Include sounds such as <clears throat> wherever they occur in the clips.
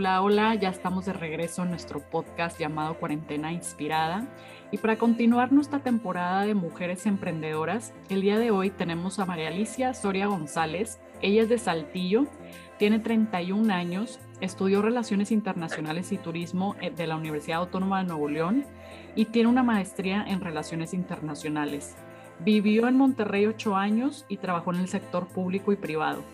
Hola, hola, ya estamos de regreso en nuestro podcast llamado Cuarentena Inspirada. Y para continuar nuestra temporada de mujeres emprendedoras, el día de hoy tenemos a María Alicia Soria González. Ella es de Saltillo, tiene 31 años, estudió Relaciones Internacionales y Turismo eh, de la Universidad Autónoma de Nuevo León y tiene una maestría en Relaciones Internacionales. Vivió en Monterrey ocho años y trabajó en el sector público y privado.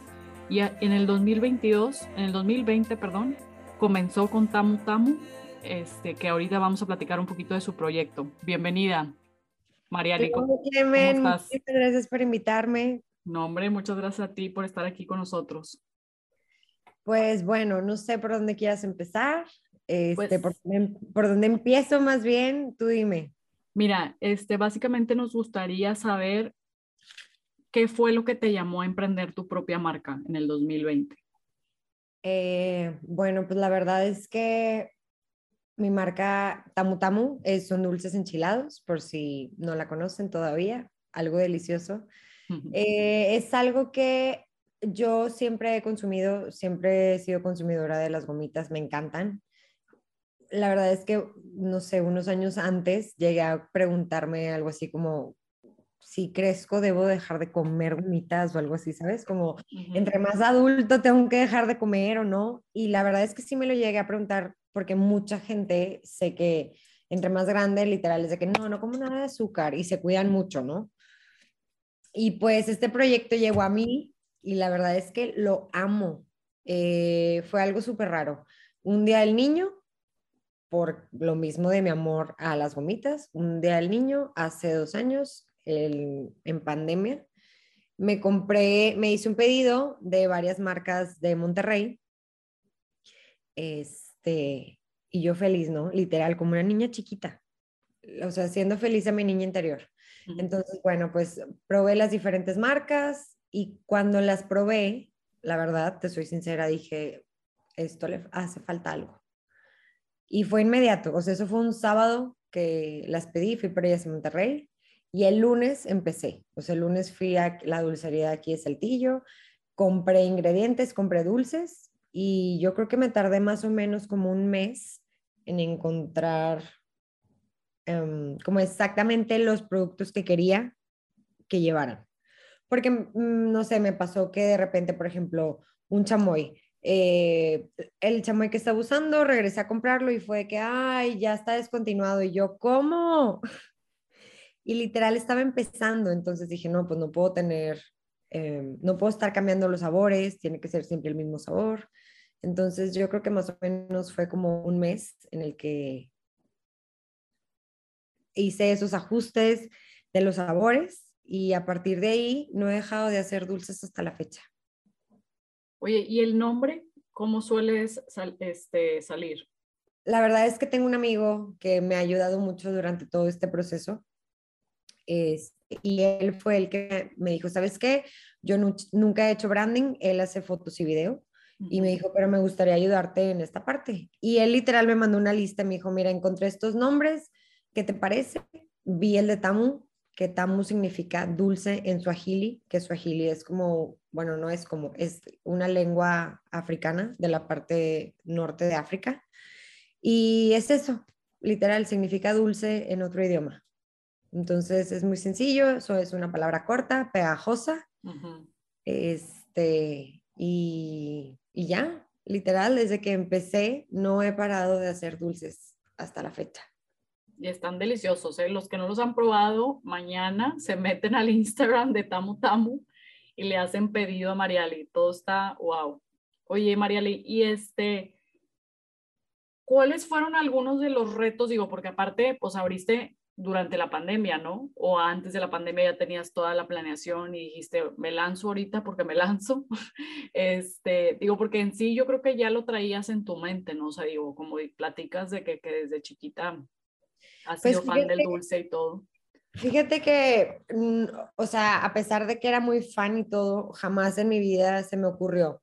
Y en el 2022, en el 2020, perdón, comenzó con Tamu Tamu, este, que ahorita vamos a platicar un poquito de su proyecto. Bienvenida, María ¿cómo, estás? Muchas gracias por invitarme. No, hombre, muchas gracias a ti por estar aquí con nosotros. Pues bueno, no sé por dónde quieras empezar. Este, pues por, por, dónde empiezo más bien, tú dime. Mira, este, básicamente nos gustaría saber qué fue lo que te llamó a emprender tu propia marca en el 2020. Eh, bueno, pues la verdad es que mi marca Tamu Tamu son dulces enchilados, por si no la conocen todavía, algo delicioso. Eh, es algo que yo siempre he consumido, siempre he sido consumidora de las gomitas, me encantan la verdad es que, no sé, unos años antes llegué a preguntarme algo así como, si crezco debo dejar de comer gomitas o algo así, ¿sabes? Como entre más adulto tengo que dejar de comer o no. Y la verdad es que sí me lo llegué a preguntar porque mucha gente sé que entre más grande, literal, es de que no, no como nada de azúcar y se cuidan mucho, ¿no? Y pues este proyecto llegó a mí y la verdad es que lo amo. Eh, fue algo súper raro. Un día el niño por lo mismo de mi amor a las gomitas. Un día el niño, hace dos años, en pandemia, me compré, me hice un pedido de varias marcas de Monterrey. Este, y yo feliz, ¿no? Literal, como una niña chiquita. O sea, siendo feliz a mi niña interior. Entonces, bueno, pues probé las diferentes marcas y cuando las probé, la verdad, te soy sincera, dije, esto le hace falta algo. Y fue inmediato, o sea, eso fue un sábado que las pedí, fui para ellas en Monterrey y el lunes empecé. O sea, el lunes fui a la dulcería de aquí de Saltillo, compré ingredientes, compré dulces y yo creo que me tardé más o menos como un mes en encontrar em, como exactamente los productos que quería que llevaran. Porque, mm, no sé, me pasó que de repente, por ejemplo, un chamoy, eh, el chamoy que estaba usando, regresé a comprarlo y fue que, ay, ya está descontinuado. Y yo, ¿cómo? Y literal estaba empezando, entonces dije, no, pues no puedo tener, eh, no puedo estar cambiando los sabores, tiene que ser siempre el mismo sabor. Entonces yo creo que más o menos fue como un mes en el que hice esos ajustes de los sabores y a partir de ahí no he dejado de hacer dulces hasta la fecha. Oye, ¿y el nombre? ¿Cómo sueles este, salir? La verdad es que tengo un amigo que me ha ayudado mucho durante todo este proceso. Y él fue el que me dijo, ¿sabes qué? Yo nunca he hecho branding, él hace fotos y video. Y me dijo, pero me gustaría ayudarte en esta parte. Y él literal me mandó una lista, me dijo, mira, encontré estos nombres, ¿qué te parece? Vi el de Tamu, que tamu significa dulce en suajili, que suajili es como, bueno, no es como, es una lengua africana de la parte norte de África. Y es eso, literal, significa dulce en otro idioma. Entonces es muy sencillo, eso es una palabra corta, pegajosa. Este, y, y ya, literal, desde que empecé no he parado de hacer dulces hasta la fecha y están deliciosos. ¿eh? Los que no los han probado, mañana se meten al Instagram de Tamu Tamu y le hacen pedido a Mariali. Todo está wow. Oye, Mariali, y este, ¿cuáles fueron algunos de los retos? Digo, porque aparte, pues abriste durante la pandemia, ¿no? O antes de la pandemia ya tenías toda la planeación y dijiste, me lanzo ahorita porque me <laughs> lanzo. Este, digo, porque en sí yo creo que ya lo traías en tu mente, ¿no? O sea, digo, como platicas de que, que desde chiquita ¿Has pues sido fan del dulce y todo? Fíjate que, mm, o sea, a pesar de que era muy fan y todo, jamás en mi vida se me ocurrió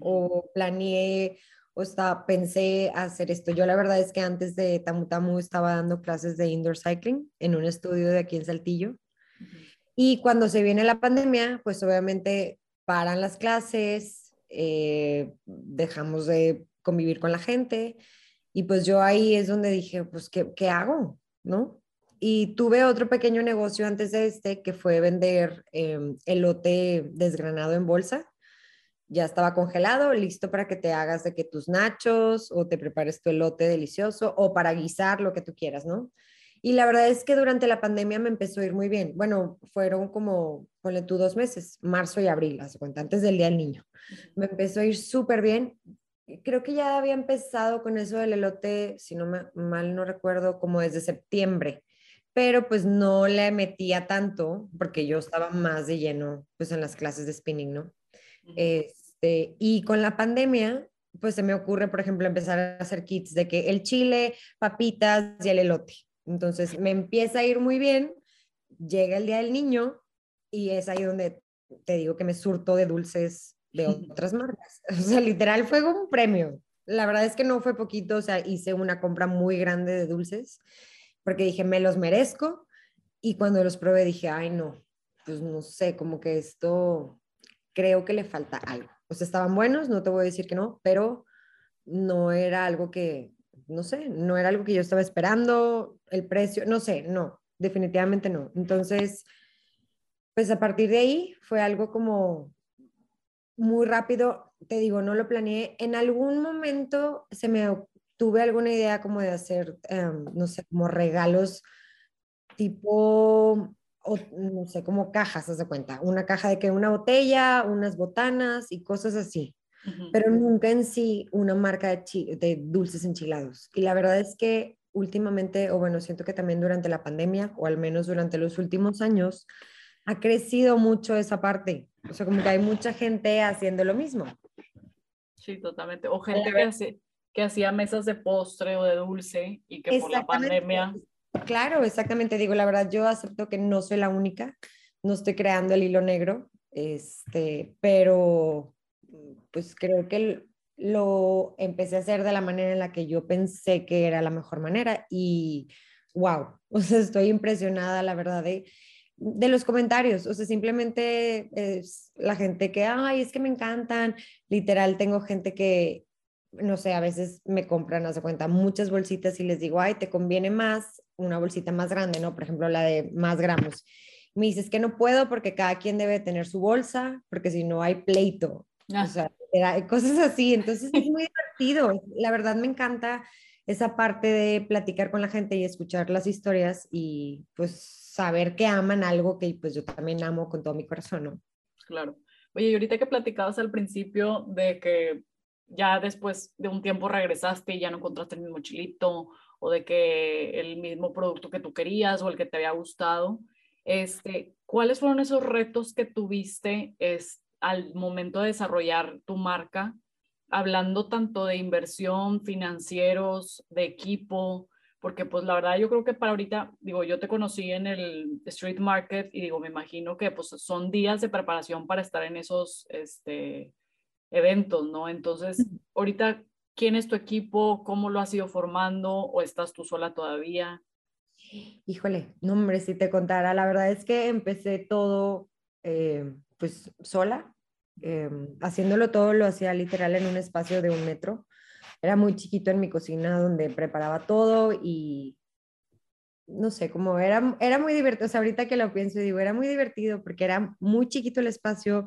o planeé o estaba, pensé hacer esto. Yo la verdad es que antes de Tamu Tamu estaba dando clases de indoor cycling en un estudio de aquí en Saltillo. Y cuando se viene la pandemia, pues obviamente paran las clases, eh, dejamos de convivir con la gente. Y pues yo ahí es donde dije, pues, ¿qué, qué hago? ¿No? Y tuve otro pequeño negocio antes de este, que fue vender eh, elote desgranado en bolsa. Ya estaba congelado, listo para que te hagas de que tus nachos o te prepares tu elote delicioso o para guisar lo que tú quieras, ¿no? Y la verdad es que durante la pandemia me empezó a ir muy bien. Bueno, fueron como, ponle tú dos meses, marzo y abril, hace cuenta, antes del Día del Niño. Me empezó a ir súper bien. Creo que ya había empezado con eso del elote, si no me, mal no recuerdo, como desde septiembre pero pues no le metía tanto porque yo estaba más de lleno pues en las clases de spinning, ¿no? Este, y con la pandemia, pues se me ocurre, por ejemplo, empezar a hacer kits de que el chile, papitas y el elote. Entonces me empieza a ir muy bien, llega el día del niño y es ahí donde te digo que me surto de dulces de <laughs> otras marcas. O sea, literal fue un premio. La verdad es que no fue poquito, o sea, hice una compra muy grande de dulces porque dije, me los merezco. Y cuando los probé dije, ay, no, pues no sé, como que esto creo que le falta algo. O sea, estaban buenos, no te voy a decir que no, pero no era algo que, no sé, no era algo que yo estaba esperando, el precio, no sé, no, definitivamente no. Entonces, pues a partir de ahí fue algo como muy rápido, te digo, no lo planeé. En algún momento se me tuve alguna idea como de hacer, em, no sé, como regalos tipo, no sé, como cajas, haz de cuenta. Una caja de que una botella, unas botanas y cosas así. Pero nunca en sí una marca de, de dulces enchilados. Y la verdad es que últimamente, o bueno, siento que también durante la pandemia, o al menos durante los últimos años, ha crecido mucho esa parte. O sea, como que hay mucha gente haciendo lo mismo. Sí, totalmente. O gente que hace, que hacía mesas de postre o de dulce y que por la pandemia... Claro, exactamente. Digo, la verdad, yo acepto que no soy la única, no estoy creando el hilo negro, este, pero pues creo que lo empecé a hacer de la manera en la que yo pensé que era la mejor manera y wow, <laughs> o sea, estoy impresionada, la verdad, de, de los comentarios, o sea, simplemente es la gente que, ay, es que me encantan, literal, tengo gente que no sé, a veces me compran, hace cuenta, muchas bolsitas y les digo, ay, te conviene más una bolsita más grande, ¿no? Por ejemplo, la de más gramos. Me dices que no puedo porque cada quien debe tener su bolsa, porque si no hay pleito. O ah. sea, cosas así. Entonces es muy divertido. La verdad me encanta esa parte de platicar con la gente y escuchar las historias y pues saber que aman algo que pues yo también amo con todo mi corazón, ¿no? Claro. Oye, y ahorita que platicabas al principio de que ya después de un tiempo regresaste y ya no encontraste el mismo chilito o de que el mismo producto que tú querías o el que te había gustado. Este, ¿Cuáles fueron esos retos que tuviste es, al momento de desarrollar tu marca? Hablando tanto de inversión, financieros, de equipo, porque pues la verdad yo creo que para ahorita, digo, yo te conocí en el street market y digo, me imagino que pues son días de preparación para estar en esos, este, eventos, ¿no? Entonces, ahorita, ¿quién es tu equipo? ¿Cómo lo has ido formando? ¿O estás tú sola todavía? Híjole, no hombre, si te contara, la verdad es que empecé todo eh, pues sola, em, haciéndolo todo lo hacía literal en un espacio de un metro. Era muy chiquito en mi cocina donde preparaba todo y no sé, como era, era muy divertido, o sea, ahorita que lo pienso digo, era muy divertido porque era muy chiquito el espacio,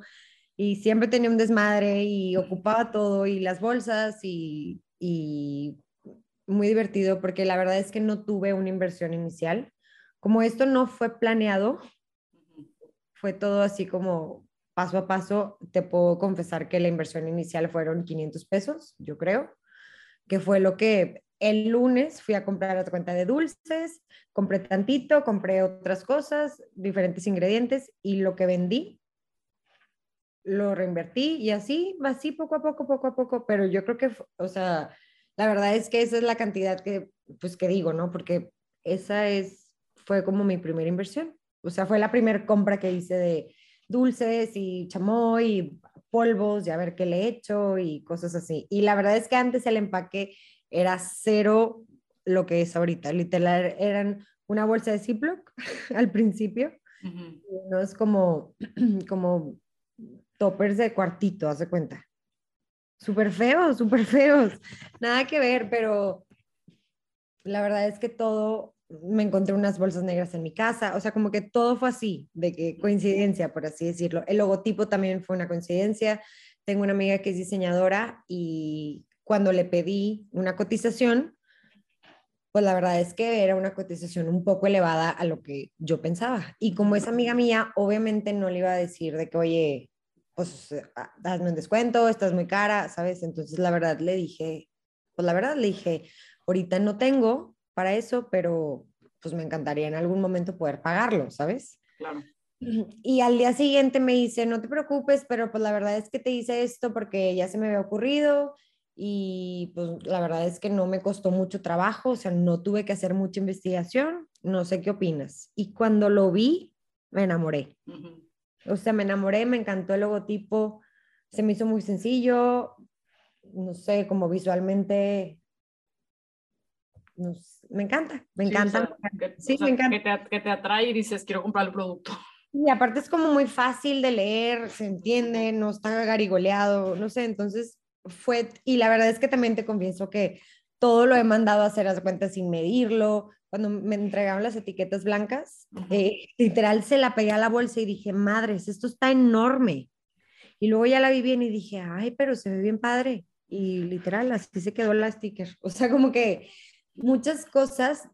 y siempre tenía un desmadre y ocupaba todo y las bolsas y, y muy divertido porque la verdad es que no tuve una inversión inicial. Como esto no fue planeado, fue todo así como paso a paso, te puedo confesar que la inversión inicial fueron 500 pesos, yo creo, que fue lo que el lunes fui a comprar otra cuenta de dulces, compré tantito, compré otras cosas, diferentes ingredientes y lo que vendí lo reinvertí y así, así poco a poco, poco a poco, pero yo creo que, o sea, la verdad es que esa es la cantidad que, pues, que digo, ¿no? Porque esa es, fue como mi primera inversión. O sea, fue la primera compra que hice de dulces y chamoy y polvos y a ver qué le he hecho y cosas así. Y la verdad es que antes el empaque era cero lo que es ahorita. Literal, eran una bolsa de Ziploc <laughs> al principio. No es como, <clears throat> como toppers de cuartito, haz de cuenta. súper feos, súper feos. Nada que ver, pero la verdad es que todo, me encontré unas bolsas negras en mi casa, o sea, como que todo fue así, de que coincidencia, por así decirlo. El logotipo también fue una coincidencia. Tengo una amiga que es diseñadora y cuando le pedí una cotización, pues la verdad es que era una cotización un poco elevada a lo que yo pensaba. Y como es amiga mía, obviamente no le iba a decir de que, oye, pues ah, hazme un descuento, estás muy cara, ¿sabes? Entonces la verdad le dije, pues la verdad le dije, ahorita no tengo para eso, pero pues me encantaría en algún momento poder pagarlo, ¿sabes? Claro. Y al día siguiente me dice, no te preocupes, pero pues la verdad es que te hice esto porque ya se me había ocurrido y pues la verdad es que no me costó mucho trabajo, o sea, no tuve que hacer mucha investigación, no sé qué opinas. Y cuando lo vi, me enamoré. O sea, me enamoré, me encantó el logotipo, se me hizo muy sencillo, no sé, como visualmente, me encanta, me encanta. Sí, me encanta. Que te, que te atrae y dices, quiero comprar el producto. Y aparte es como muy fácil de leer, se entiende, no está garigoleado, no sé, entonces fue, y la verdad es que también te confieso que todo lo he mandado a hacer las cuentas sin medirlo. Cuando me entregaron las etiquetas blancas, eh, literal se la pegué a la bolsa y dije, madres, esto está enorme. Y luego ya la vi bien y dije, ay, pero se ve bien padre. Y literal, así se quedó la sticker. O sea, como que muchas cosas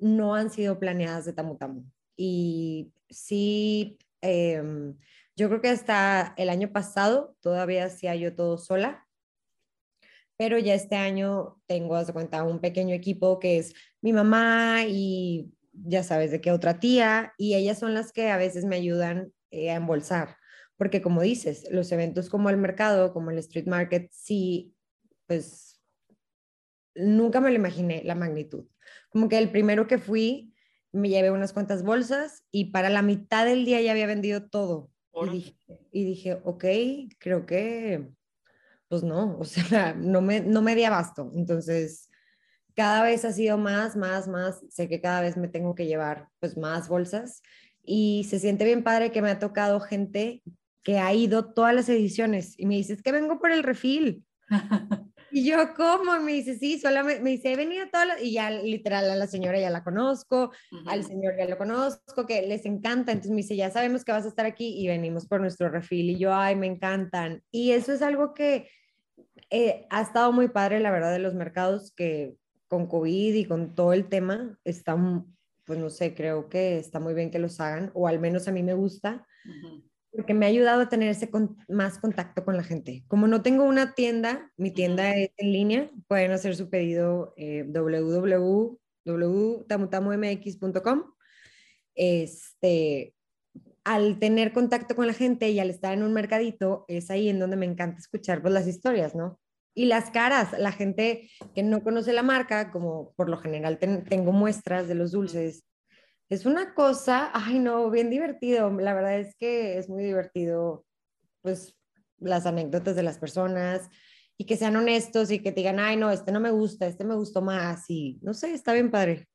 no han sido planeadas de Tamu Tamu. Y sí, em, yo creo que hasta el año pasado todavía hacía yo todo sola pero ya este año tengo, haz de cuenta, un pequeño equipo que es mi mamá y ya sabes de qué otra tía, y ellas son las que a veces me ayudan eh, a embolsar, porque como dices, los eventos como el mercado, como el street market, sí, pues nunca me lo imaginé la magnitud. Como que el primero que fui, me llevé unas cuantas bolsas y para la mitad del día ya había vendido todo. Y dije, y dije, ok, creo que pues no, <laughs> o sea, no me, no me di abasto. Entonces, cada vez ha sido más, más, más. Sé que cada vez me tengo que llevar pues más bolsas y se siente bien padre que me ha tocado gente que ha ido todas las ediciones y me dice, es que vengo por el refil. <laughs> y yo, ¿cómo? me dice, sí, solamente, me dice, he venido todas las, y ya literal a la señora ya la conozco, al señor ya lo conozco, que les encanta, entonces me dice, ya sabemos que vas a estar aquí y venimos por nuestro refil. Y yo, ay, me encantan. Y eso es algo que eh, ha estado muy padre, la verdad, de los mercados que con COVID y con todo el tema, están, pues no sé, creo que está muy bien que los hagan, o al menos a mí me gusta, porque me ha ayudado a tener ese más contacto con la gente. Como no tengo una tienda, mi tienda es en línea, pueden hacer su pedido eh, www.tamutamumx.com. Este, al tener contacto con la gente y al estar en un mercadito, es ahí en donde me encanta escuchar pues, las historias, ¿no? Y las caras, la gente que no conoce la marca, como por lo general tengo muestras de los dulces, es una cosa, ay no, bien divertido. La verdad es que es muy divertido, pues, las anécdotas de las personas y que sean honestos y que te digan, ay no, este no me gusta, este me gustó más y no sé, está bien padre.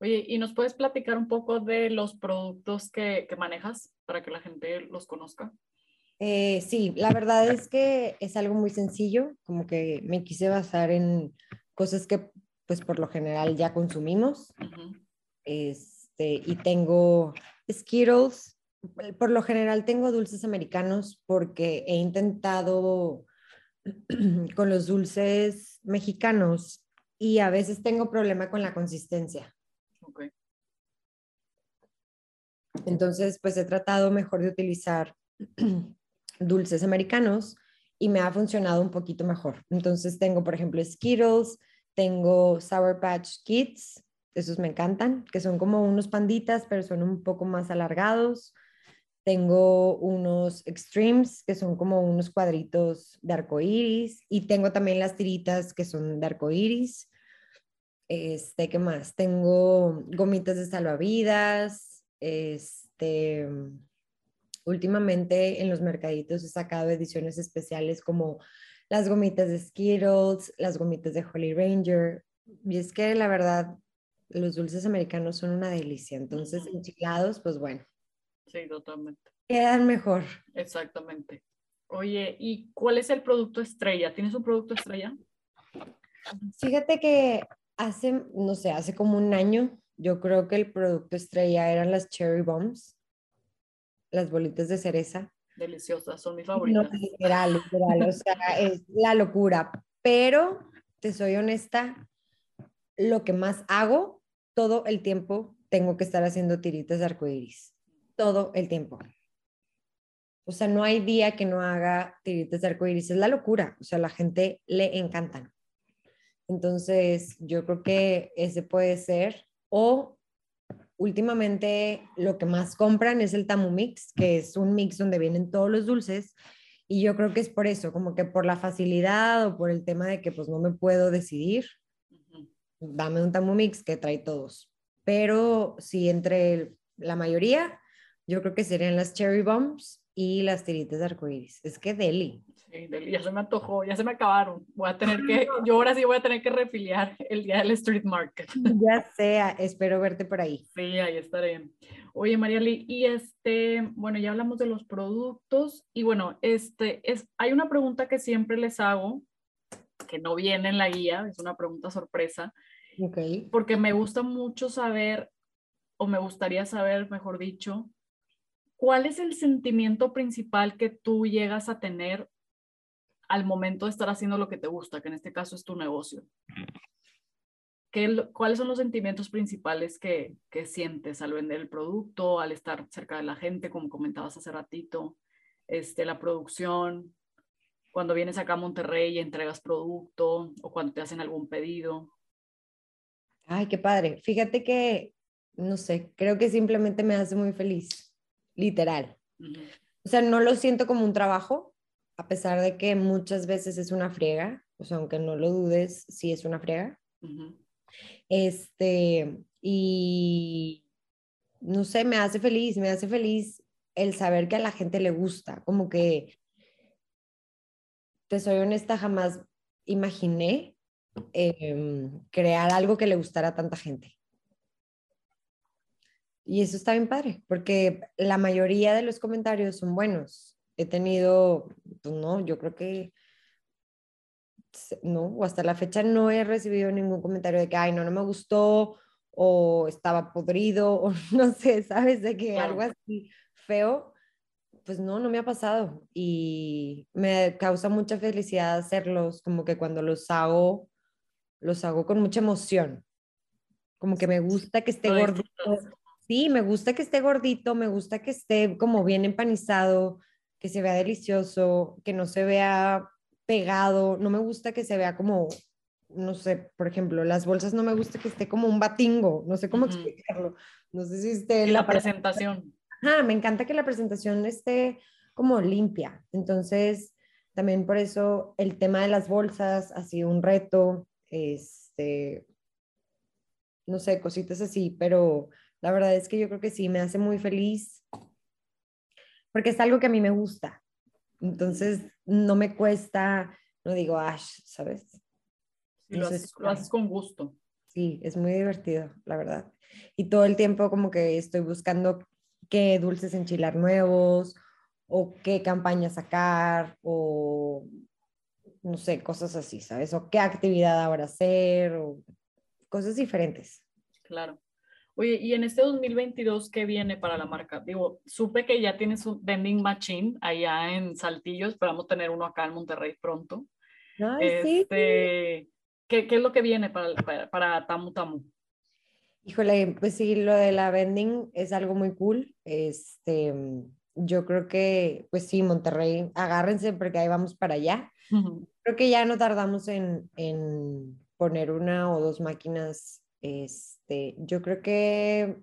Oye, ¿y nos puedes platicar un poco de los productos que, que manejas para que la gente los conozca? Eh, sí, la verdad es que es algo muy sencillo, como que me quise basar en cosas que pues por lo general ya consumimos. Este, y tengo Skittles, por lo general tengo dulces americanos porque he intentado <clears throat> con los dulces mexicanos y a veces tengo problema con la consistencia. Entonces, pues he tratado mejor de utilizar <clears throat> dulces americanos y me ha funcionado un poquito mejor. Entonces tengo, por ejemplo, Skittles, tengo Sour Patch Kids, esos me encantan, que son como unos panditas, pero son un poco más alargados. Tengo unos Extremes, que son como unos cuadritos de arco iris. Y tengo también las tiritas, que son de arco iris. Este, ¿qué más? Tengo gomitas de salvavidas. Este, últimamente en los mercaditos he sacado ediciones especiales como las gomitas de Skittles, las gomitas de Holy Ranger. Y es que la verdad, los dulces americanos son una delicia. Entonces, enchilados, pues bueno. Sí, totalmente. Quedan mejor. Exactamente. Oye, ¿y cuál es el producto estrella? ¿Tienes un producto estrella? Fíjate que hace, no sé, hace como un año, yo creo que el producto estrella eran las cherry bombs, las bolitas de cereza. Deliciosas, son mis favoritas. No, literal, literal, o sea, <laughs> es la locura. Pero, te soy honesta, lo que más hago todo el tiempo tengo que estar haciendo tiritas de arcoíris. Todo el tiempo. O sea, no hay día que no haga tiritas de arcoíris. Es la locura. O sea, la gente le encantan. Entonces, yo creo que ese puede ser. O últimamente lo que más compran es el Tamu Mix, que es un mix donde vienen todos los dulces. Y yo creo que es por eso, como que por la facilidad o por el tema de que pues no me puedo decidir, dame un Tamu Mix que trae todos. Pero si entre la mayoría, yo creo que serían las Cherry Bombs y las tiritas de arcoíris. Es que deli. Sí, deli, ya se me antojó, ya se me acabaron. Voy a tener que, yo ahora sí voy a tener que refiliar el día del street market. <laughs> Ya sea, espero verte por ahí. Sí, ahí estaré. Oye, Mariali, y este, bueno, ya hablamos de los productos y bueno, este, es, hay una pregunta que siempre les hago, que no viene en la guía, es una pregunta sorpresa, okay. porque me gusta mucho saber, o me gustaría saber, mejor dicho, ¿cuál es el sentimiento principal que tú llegas a tener al momento de estar haciendo lo que te gusta, que en este caso es tu negocio? ¿Qué, ¿Cuáles son los sentimientos principales que, que, sientes al vender el producto, al estar cerca de la gente, como comentabas hace ratito, este, la producción, cuando vienes acá a Monterrey y entregas producto o cuando te hacen algún pedido? Ay, qué padre. Fíjate que, no sé, creo que simplemente me hace muy feliz literal. O sea, no lo siento como un trabajo, a pesar de que muchas veces es una friega, o sea, aunque no lo dudes, sí es una friega. Este, y no sé, me hace feliz, me hace feliz el saber que a la gente le gusta, como que, te soy honesta, jamás imaginé em, crear algo que le gustara a tanta gente. Y eso está bien padre, porque la mayoría de los comentarios son buenos. He tenido, pues no, yo creo que no, o hasta la fecha no he recibido ningún comentario de que, ay, no, no me gustó, o estaba podrido, <laughs> o no sé, ¿sabes? De que algo así feo, pues no, no me ha pasado. Y me causa mucha felicidad hacerlos, como que cuando los hago, los hago con mucha emoción. Como que me gusta que esté gordito, Sí, me gusta que esté gordito, me gusta que esté como bien empanizado, que se vea delicioso, que no se vea pegado, no me gusta que se vea como, no sé, por ejemplo, las bolsas no me gusta que esté como un batingo, no sé cómo explicarlo, no sé si esté... la, presentación. Ah, me encanta que la presentación esté como limpia, entonces también por eso el tema de las bolsas ha sido un reto, este, no sé, cositas así, pero la verdad es que yo creo que sí, me hace muy feliz porque es algo que a mí me gusta. Entonces, no me cuesta, no digo, ash, ¿sabes? lo, haces, lo haces con gusto. Sí, es muy divertido, la verdad. Y todo el tiempo como que estoy buscando qué dulces enchilar nuevos o qué campaña sacar o no sé, cosas así, ¿sabes? O qué actividad ahora hacer o cosas diferentes. Claro. Oye, y en este 2022, ¿qué viene para la marca? Digo, supe que ya tienes un vending machine allá en Saltillo, esperamos tener uno acá en Monterrey pronto. sí. Este, ¿qué, ¿qué, es lo que viene para, para, para, Tamu Tamu? Híjole, pues sí, lo de la vending es algo muy cool. Este, yo creo que, pues sí, Monterrey, agárrense porque ahí vamos para allá. Creo que ya no tardamos en, en poner una o dos máquinas este, yo creo que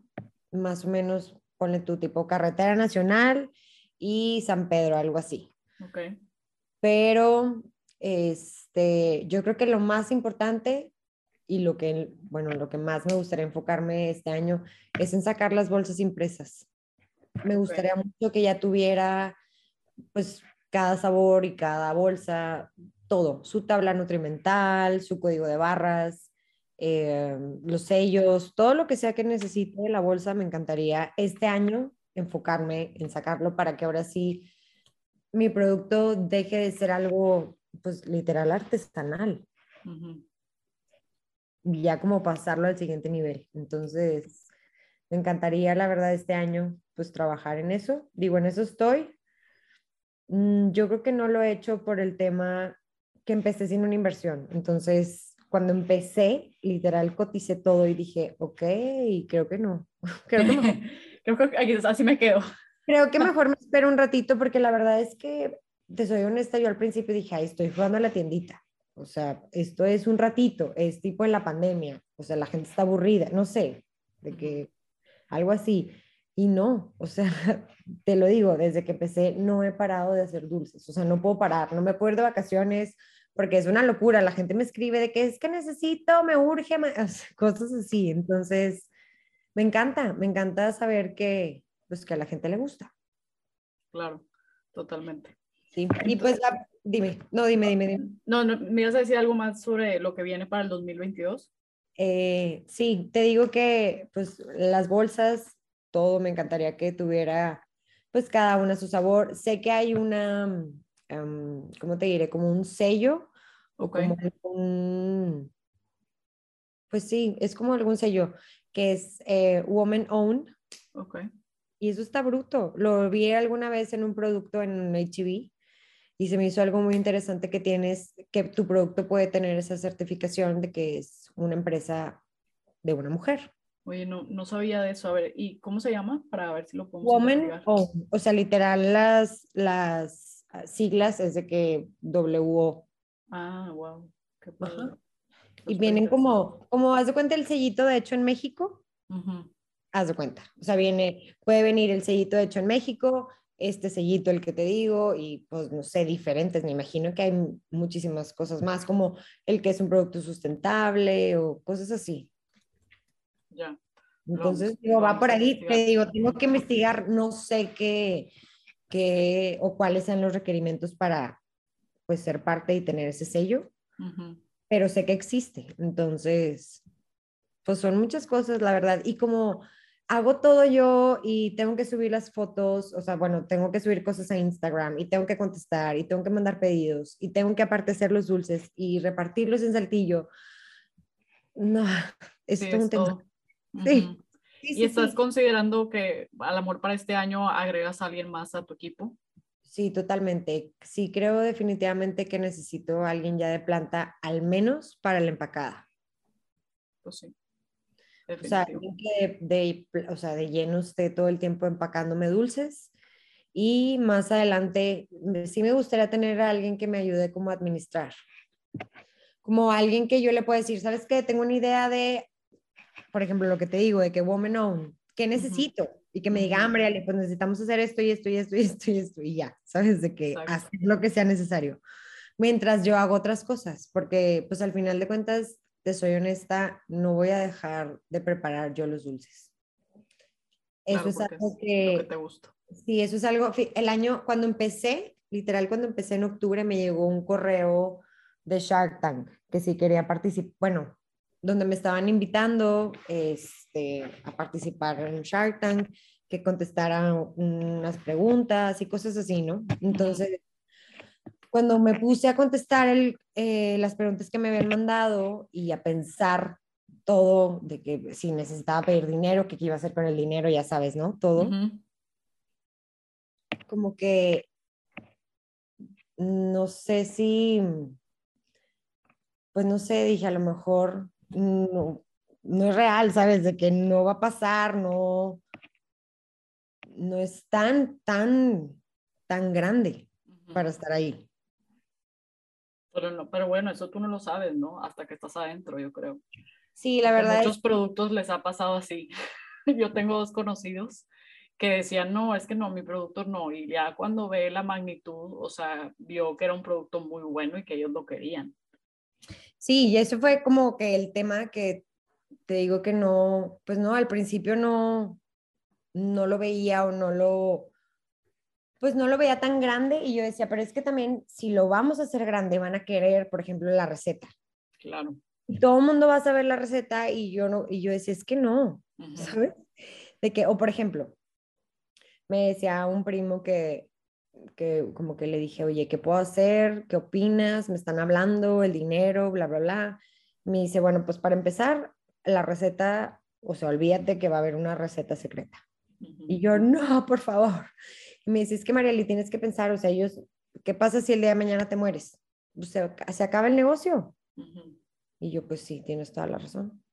más o menos pone tu tipo carretera nacional y San Pedro, algo así. Okay. Pero este, yo creo que lo más importante y lo que, bueno, lo que más me gustaría enfocarme este año es en sacar las bolsas impresas. Me gustaría mucho que ya tuviera, pues, cada sabor y cada bolsa, todo, su tabla nutrimental, su código de barras, eh, los sellos, todo lo que sea que necesite de la bolsa, me encantaría este año enfocarme en sacarlo para que ahora sí mi producto deje de ser algo, pues literal artesanal. Ya como pasarlo al siguiente nivel. Entonces, me encantaría, la verdad, este año, pues trabajar en eso. Digo, en eso estoy. Mm, yo creo que no lo he hecho por el tema que empecé sin una inversión. Entonces, cuando empecé, literal coticé todo y dije, ok, creo que no. <laughs> creo que, <laughs> creo que así me quedo. Creo que <laughs> mejor me espero un ratito porque la verdad es que, te soy honesta, yo al principio dije, ay, estoy jugando a la tiendita. O sea, esto es un ratito, es tipo en la pandemia. O sea, la gente está aburrida, no sé, de que algo así. Y no, o sea, <laughs> te lo digo, desde que empecé no he parado de hacer dulces. O sea, no puedo parar, no me puedo ir de vacaciones porque es una locura. La gente me escribe de que es que necesito, me urge, <laughs> cosas así. Entonces, me encanta, me encanta saber que, pues, que a la gente le gusta. Claro, totalmente. Sí, y pues dime, no, dime, dime, dime. No, no, ¿me ibas a decir algo más sobre lo que viene para el 2022? Eh, sí, te digo que pues las bolsas, todo me encantaría que tuviera pues cada una su sabor. Sé que hay una, um, ¿cómo te diré? Como un sello o como un, pues sí, es como algún sello que es eh, Woman Owned. Ok. Y eso está bruto. Lo vi alguna vez en un producto en HB y se me hizo algo muy interesante que tienes, que tu producto puede tener esa certificación de que es una empresa de una mujer. Oye, no, no sabía de eso. A ver, ¿y cómo se llama? Para ver si lo podemos Woman o, o sea, literal, las, las siglas es de que WO. Ah, wow. Qué Y vienen como, como, haz de cuenta el sellito de hecho en México. Haz de cuenta. O sea, viene, puede venir el sellito de hecho en México, este sellito el que te digo y pues no sé, diferentes, me imagino que hay muchísimas cosas más como el que es un producto sustentable o cosas así. Ya. Entonces, digo, va por ahí, te digo, tengo que investigar, no sé qué, qué o cuáles sean los requerimientos para pues ser parte y tener ese sello, pero sé que existe, entonces, pues son muchas cosas, la verdad, y como hago todo yo y tengo que subir las fotos, o sea, bueno, tengo que subir cosas a Instagram y tengo que contestar y tengo que mandar pedidos y tengo que aparte hacer los dulces y repartirlos en saltillo. No, <laughs> es todo un tema. Sí. ¿Y estás considerando que al amor para este año agregas a alguien más a tu equipo? Sí, totalmente. Sí, creo definitivamente que necesito a alguien ya de planta, al menos para la empacada. Pues sí. O sea, que de, o sea, de lleno esté todo el tiempo empacándome dulces. Y más adelante, sí me gustaría tener a alguien que me ayude como a administrar. Como alguien que yo le pueda decir, ¿sabes qué? Tengo una idea de, por ejemplo, lo que te digo, de que woman own, ¿qué necesito? Y que me diga, hambre, pues necesitamos hacer esto y esto y esto y esto y esto y ya, ¿sabes? De que hacer lo que sea necesario. Mientras yo hago otras cosas, porque pues al final de cuentas te soy honesta, no voy a dejar de preparar yo los dulces. Eso es algo que, te gusta. Sí, eso es algo, el año, cuando empecé, literal cuando empecé en octubre, me llegó un correo de Shark Tank, que sí quería participar, bueno, donde me estaban invitando este, a participar en Shark Tank, que contestara unas preguntas y cosas así, ¿no? Entonces, cuando me puse a contestar eh, las preguntas que me habían mandado y a pensar todo de que si necesitaba pedir dinero, qué iba a hacer con el dinero, ya sabes, ¿no? Todo. Como que no sé si, pues no sé, dije a lo mejor no, no es real, ¿sabes? De que no va a pasar, no, no es tan, tan, tan grande para estar ahí. Pero, pero bueno, eso tú no lo sabes, ¿no? Hasta que estás adentro, yo creo. Sí, la verdad. A muchos productos les ha pasado así. <laughs> yo tengo dos conocidos que decían, no, es que no, mi producto no. Y ya cuando ve la magnitud, o sea, vio que era un producto muy bueno y que ellos lo querían. Sí, y eso fue como que el tema que te digo que no, pues no, al principio no, no lo veía o no lo, pues no lo veía tan grande y yo decía, pero es que también si lo vamos a hacer grande van a querer, por ejemplo, la receta. Claro. Y todo el mundo va a saber la receta y yo no, y yo decía, es que no, ¿sabes? De que, o por ejemplo, me decía un primo que que como que le dije, oye, ¿qué puedo hacer? ¿Qué opinas? Me están hablando, el dinero, bla, bla, bla. Me dice, bueno, pues para empezar, la receta, o sea, olvídate que va a haber una receta secreta. Y yo, no, por favor. Me dice, es que Marieli, tienes que pensar, o sea, ellos, ¿qué pasa si el día de mañana te mueres? O sea, se acaba el negocio. Y yo, pues sí, tienes toda la razón.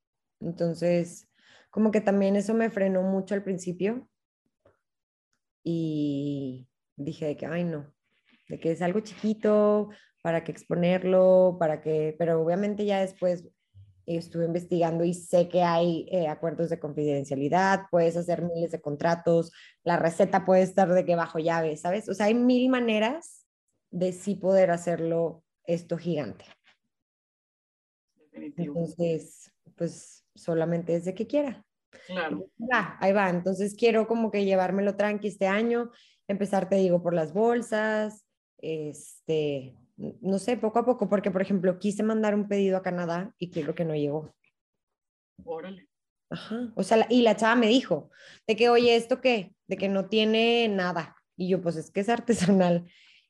Entonces, como que también eso me frenó mucho al principio. Y dije de que, ay, no, de que es algo chiquito, para que exponerlo, para que, pero obviamente ya después estuve investigando y sé que hay eh, acuerdos de confidencialidad, puedes hacer miles de contratos, la receta puede estar de que bajo llave, ¿sabes? O sea, hay mil maneras de sí poder hacerlo esto gigante. Entonces, pues solamente es de que quiera. Claro. ahí va. Entonces quiero como que llevármelo tranqui este año, empezar, te digo, por las bolsas, este, no sé, poco a poco, porque por ejemplo quise mandar un pedido a Canadá y creo que no llegó. Órale. Ajá, o sea, y la chava me dijo, de que, oye, ¿esto qué? De que no tiene nada. Y yo, pues es que es artesanal.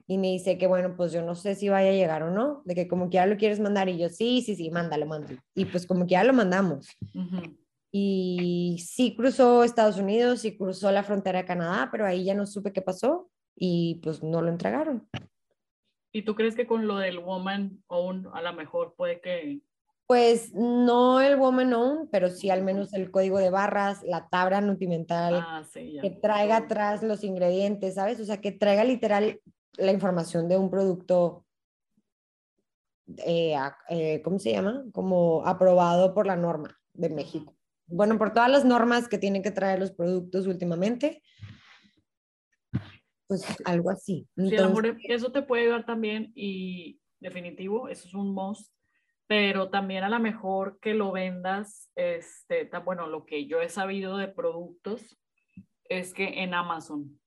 Y me dice que, bueno, pues yo no sé si vaya a llegar o no, de que como que ya lo quieres mandar. Y yo, sí, sí, sí, mándalo, mándalo. Y pues como que ya lo mandamos. Y sí cruzó Estados Unidos y cruzó la frontera de Canadá, pero ahí ya no supe qué pasó y pues no lo entregaron. ¿Y tú crees que con lo del woman own a lo mejor puede que... Pues no el woman own, pero sí al menos el código de barras, la tabla nutrimental, ah, que traiga atrás los ingredientes, ¿sabes? O sea, que traiga literal la información de un producto, eh, eh, ¿cómo se llama? Como aprobado por la norma de México. Bueno, por todas las normas que tienen que traer los productos últimamente, pues algo así. sí, amor, eso te puede ayudar también y definitivo, eso es un must, pero también a lo mejor que lo vendas, este, bueno, lo que yo he sabido de productos es que en Amazon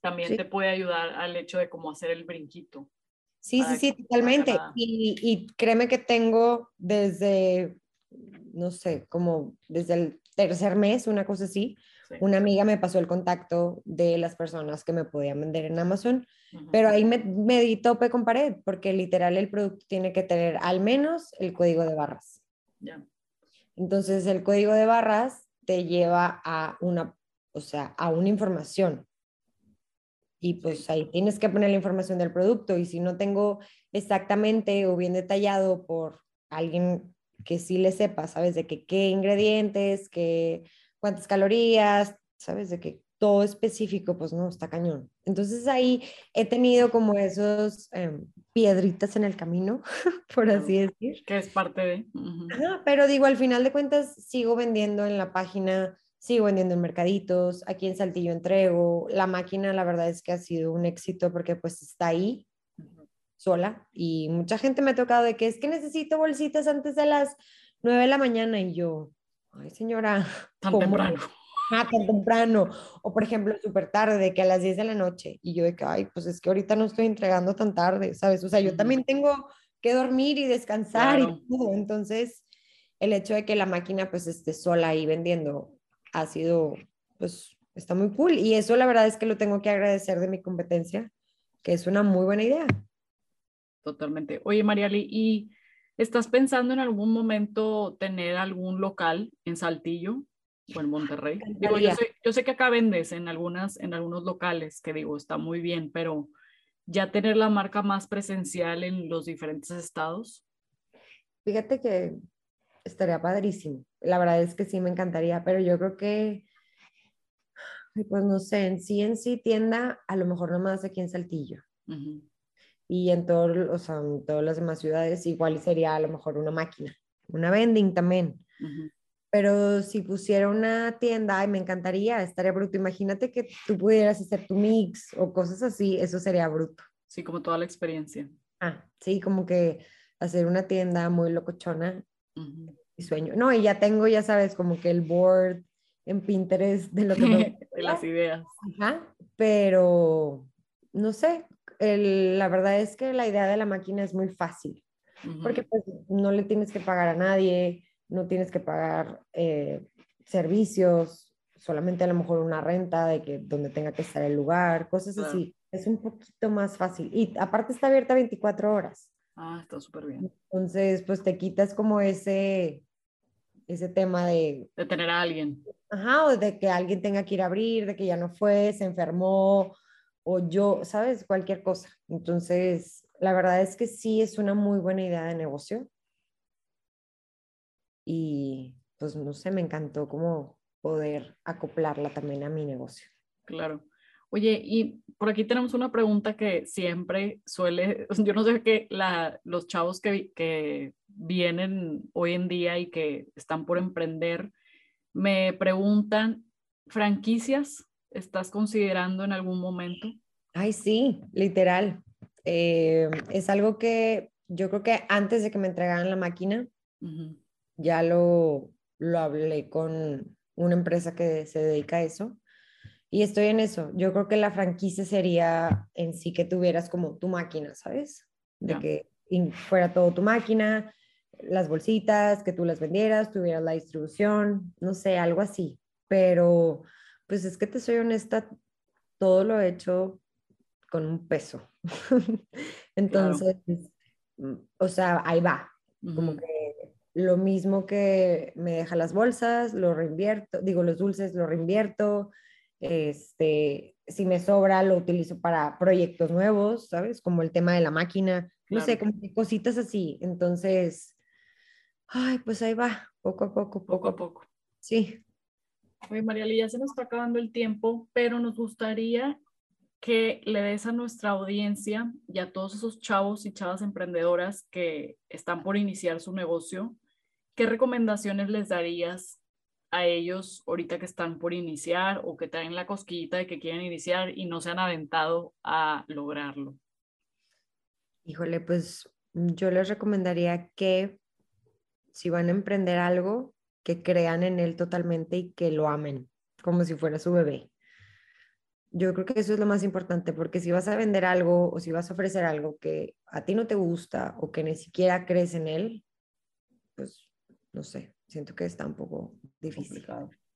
también te puede ayudar al hecho de cómo hacer el brinquito. Sí, sí, sí, totalmente. Y, y créeme que tengo desde, no sé, como desde el tercer mes, una cosa así, una amiga me pasó el contacto de las personas que me podían vender en Amazon, pero ahí me, me di tope con pared, porque literal el producto tiene que tener al menos el código de barras. Entonces el código de barras te lleva a una, o sea, a una información. Y pues ahí tienes que poner la información del producto y si no tengo exactamente o bien detallado por alguien que sí le sepa, ¿sabes? De que qué ingredientes, qué cuántas calorías, ¿sabes? De que todo específico, pues no, está cañón. Entonces ahí he tenido como esos em, piedritas en el camino, <laughs> por así decir. Que es parte de... pero digo, al final de cuentas sigo vendiendo en la página, sigo vendiendo en mercaditos, aquí en Saltillo entrego. La máquina, la verdad es que ha sido un éxito porque pues está ahí sola y mucha gente me ha tocado de que es que necesito bolsitas antes de las 9 de la mañana y yo, ay señora, <laughs> tan temprano. Ah, tan temprano. O por ejemplo, súper tarde, de que a las 10 de la noche. Y yo de que, ay, pues es que ahorita no estoy entregando tan tarde, ¿sabes? O sea, yo también tengo que dormir y descansar y todo. Entonces, el hecho de que la máquina pues esté sola ahí vendiendo ha sido, pues, está muy cool. Y eso la verdad es que lo tengo que agradecer de mi competencia, que es una muy buena idea. Totalmente. Oye, Mariali, ¿y ¿Estás pensando en algún momento tener algún local en Saltillo o en Monterrey? Digo, yo, sé, yo sé que acá vendes en, algunas, en algunos locales, que digo, está muy bien, pero ya tener la marca más presencial en los diferentes estados. Fíjate que estaría padrísimo. La verdad es que sí me encantaría, pero yo creo que, pues no sé, en sí en sí tienda, a lo mejor nomás aquí en Saltillo y en, todo, o sea, en todas las demás ciudades igual sería a lo mejor una máquina, una vending también. Pero si pusiera una tienda, ay, me encantaría, estaría bruto. Imagínate que tú pudieras hacer tu mix o cosas así, eso sería bruto. Sí, como toda la experiencia. Ah, sí, como que hacer una tienda muy locochona y sueño. No, y ya tengo, ya sabes, como que el board en Pinterest de lo que <laughs> de las ideas. Ajá, pero no sé, la verdad es que la idea de la máquina es muy fácil, porque pues, no le tienes que pagar a nadie, no tienes que pagar eh, servicios, solamente a lo mejor una renta de que donde tenga que estar el lugar, cosas así. es un poquito más fácil. Y aparte está abierta 24 horas. Ah, está súper bien. Entonces, pues te quitas como ese, ese tema de... De tener a alguien. Ajá, o de que alguien tenga que ir a abrir, de que ya no fue, se enfermó, o yo, ¿sabes? Cualquier cosa. Entonces, la verdad es que sí es una muy buena idea de negocio. Y pues no sé, me encantó como poder acoplarla también a mi negocio. Claro. Oye, y por aquí tenemos una pregunta que siempre suele, <laughs> yo no sé qué, los chavos que, que vienen hoy en día y que están por emprender, me preguntan, ¿franquicias estás considerando en algún momento? Ay, sí, literal. Eh, es algo que yo creo que antes de que me entregaran la máquina, ya lo, lo hablé con una empresa que se dedica a eso. Y estoy en eso. Yo creo que la franquicia sería en sí que tuvieras como tu máquina, ¿sabes? De que fuera todo tu máquina, las bolsitas, que tú las vendieras, tuvieras la distribución, no sé, algo así. Pero, pues es que te soy honesta, todo lo he hecho con un peso. <laughs> Entonces, mm, o sea, ahí va. Como que lo mismo que me deja las bolsas, lo reinvierto, digo, los dulces lo reinvierto. Este, si me sobra, lo utilizo para proyectos nuevos, ¿sabes? Como el tema de la máquina, no sé, como cositas así. Entonces, ay, pues ahí va, poco a poco, poco, a poco. Sí. Oye, María ya se nos está acabando el tiempo, pero nos gustaría que le des a nuestra audiencia y a todos esos chavos y chavas emprendedoras que están por iniciar su negocio, ¿qué recomendaciones les darías a ellos ahorita que están por iniciar o que traen la cosquillita de que quieren iniciar y no se han aventado a lograrlo? Híjole, pues yo les recomendaría que si van a emprender algo, que crean en él totalmente y que lo amen, como si fuera su bebé. Yo creo que eso es lo más importante, porque si vas a vender algo o si vas a ofrecer algo que a ti no te gusta o que ni siquiera crees en él, pues no sé, siento que está un poco difícil.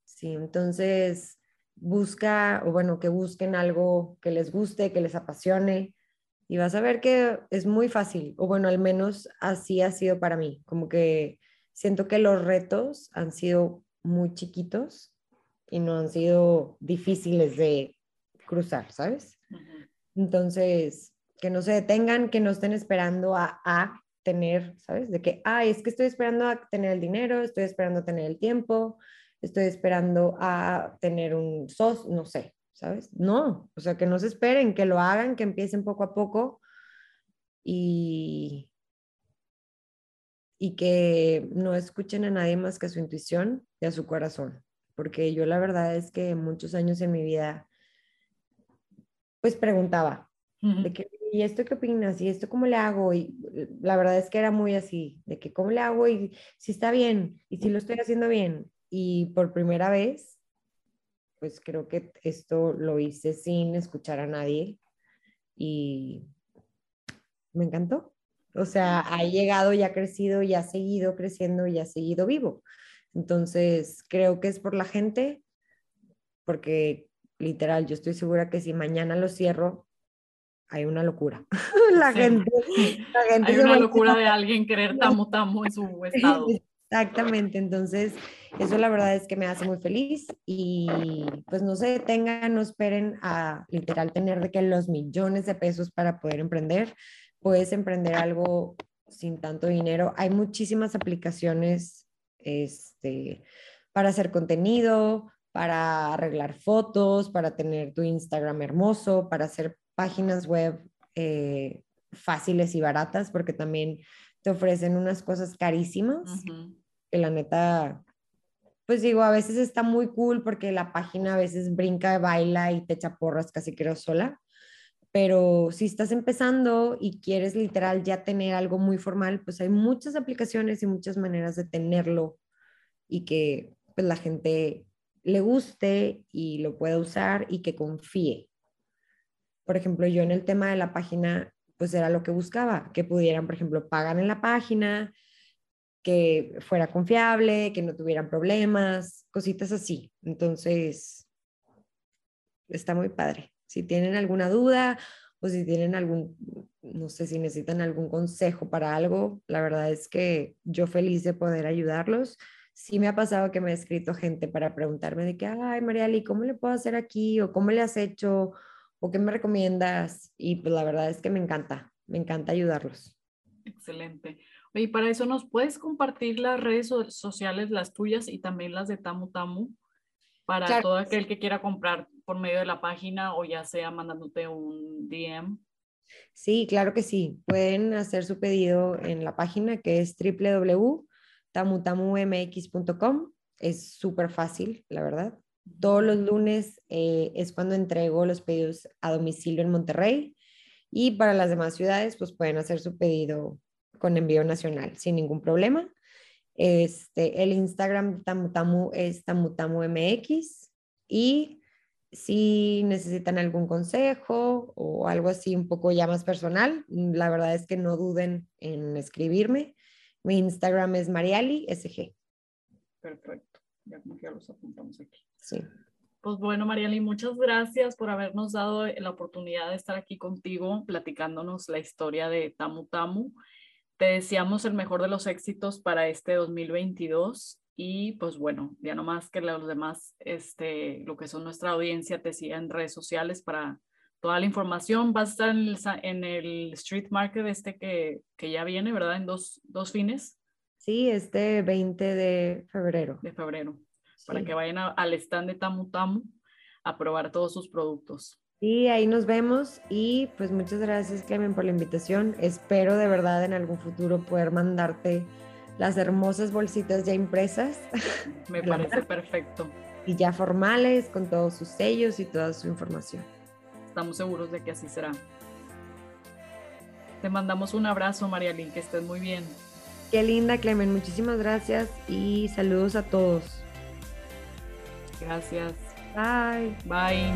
Sí, entonces busca, o bueno, que busquen algo que les guste, que les apasione, y vas a ver que es muy fácil, o bueno, al menos así ha sido para mí, como que siento que los retos han sido muy chiquitos y no han sido difíciles de cruzar, ¿sabes? Entonces, que no se detengan, que no estén esperando a, a, tener, ¿sabes? De que, ay, es que estoy esperando a tener el dinero, estoy esperando a tener el tiempo, estoy esperando a tener un sos, no sé, ¿sabes? No, o sea, que no se esperen, que lo hagan, que empiecen poco a poco y, y que no escuchen a nadie más que a su intuición y a su corazón, porque yo la verdad es que muchos años en mi vida pues preguntaba, de que, ¿y esto qué opinas? ¿Y esto cómo le hago? Y la verdad es que era muy así, de que cómo le hago y si está bien, y si lo estoy haciendo bien. Y por primera vez, pues creo que esto lo hice sin escuchar a nadie y me encantó. O sea, ha llegado y ha crecido y ha seguido creciendo y ha seguido vivo. Entonces, creo que es por la gente, porque literal, yo estoy segura que si mañana lo cierro, hay una locura. <laughs> la, <laughs> gente, Hay una locura de alguien querer <laughs> tamo tamo en su estado. Exactamente, entonces eso la verdad es que me hace muy feliz y pues no se detengan, no esperen a literal tener de que los millones de pesos para poder emprender. Puedes emprender algo sin tanto dinero. Hay muchísimas aplicaciones este, para hacer contenido, para arreglar fotos, para tener tu Instagram hermoso, para hacer páginas web eh, fáciles y baratas, porque también te ofrecen unas cosas carísimas, que la neta, pues digo, a veces está muy cool porque la página a veces brinca, baila y te echa porras casi creo sola, pero si estás empezando y quieres literal ya tener algo muy formal, pues hay muchas aplicaciones y muchas maneras de tenerlo y que pues la gente le guste y lo pueda usar y que confíe. Por ejemplo, yo en el tema de la página, pues era lo que buscaba, que pudieran, por ejemplo, pagar en la página, que fuera confiable, que no tuvieran problemas, cositas así. Entonces, está muy padre. Si tienen alguna duda o si tienen algún, no sé si necesitan algún consejo para algo, la verdad es que yo feliz de poder ayudarlos. Sí me ha pasado que me ha escrito gente para preguntarme de que, ay, Mariali, ¿cómo le puedo hacer aquí? ¿O cómo le has hecho? ¿O qué me recomiendas? Y pues la verdad es que me encanta, me encanta ayudarlos. Excelente. Y para eso nos puedes compartir las redes sociales, las tuyas y también las de Tamu Tamu, para todo aquel que quiera comprar por medio de la página o ya sea mandándote un DM. Sí, claro que sí. Pueden hacer su pedido en la página que es www.tamutamumx.com. Es súper fácil, la verdad. Todos los lunes eh, es cuando entrego los pedidos a domicilio en Monterrey y para las demás ciudades pues pueden hacer su pedido con envío nacional sin ningún problema. Este, el Instagram Tamutamu es TamutamuMX y si necesitan algún consejo o algo así un poco ya más personal, la verdad es que no duden en escribirme. Mi Instagram es Mariali SG. Perfecto, ya como que ya los apuntamos aquí. Sí. Pues bueno, Mariali, muchas gracias por habernos dado la oportunidad de estar aquí contigo platicándonos la historia de Tamu Tamu. Te deseamos el mejor de los éxitos para este 2022 y pues bueno, ya no más que los demás, este, lo que son nuestra audiencia, te sigan en redes sociales para toda la información. Vas a estar en el, en el Street Market este que, que, ya viene, ¿verdad? En dos, dos fines. Sí, este 20 de febrero. De febrero, para que vayan al stand de Tamu Tamu a probar todos sus productos. Sí, ahí nos vemos y pues muchas gracias Clemen por la invitación. Espero de verdad en algún futuro poder mandarte las hermosas bolsitas ya impresas. <laughs> Me parece perfecto. Y ya formales con todos sus sellos y toda su información. Estamos seguros de que así será. Te mandamos un abrazo, Marialín, que estés muy bien. Qué linda, Clemen. Muchísimas gracias y saludos a todos. Gracias. Bye. Bye.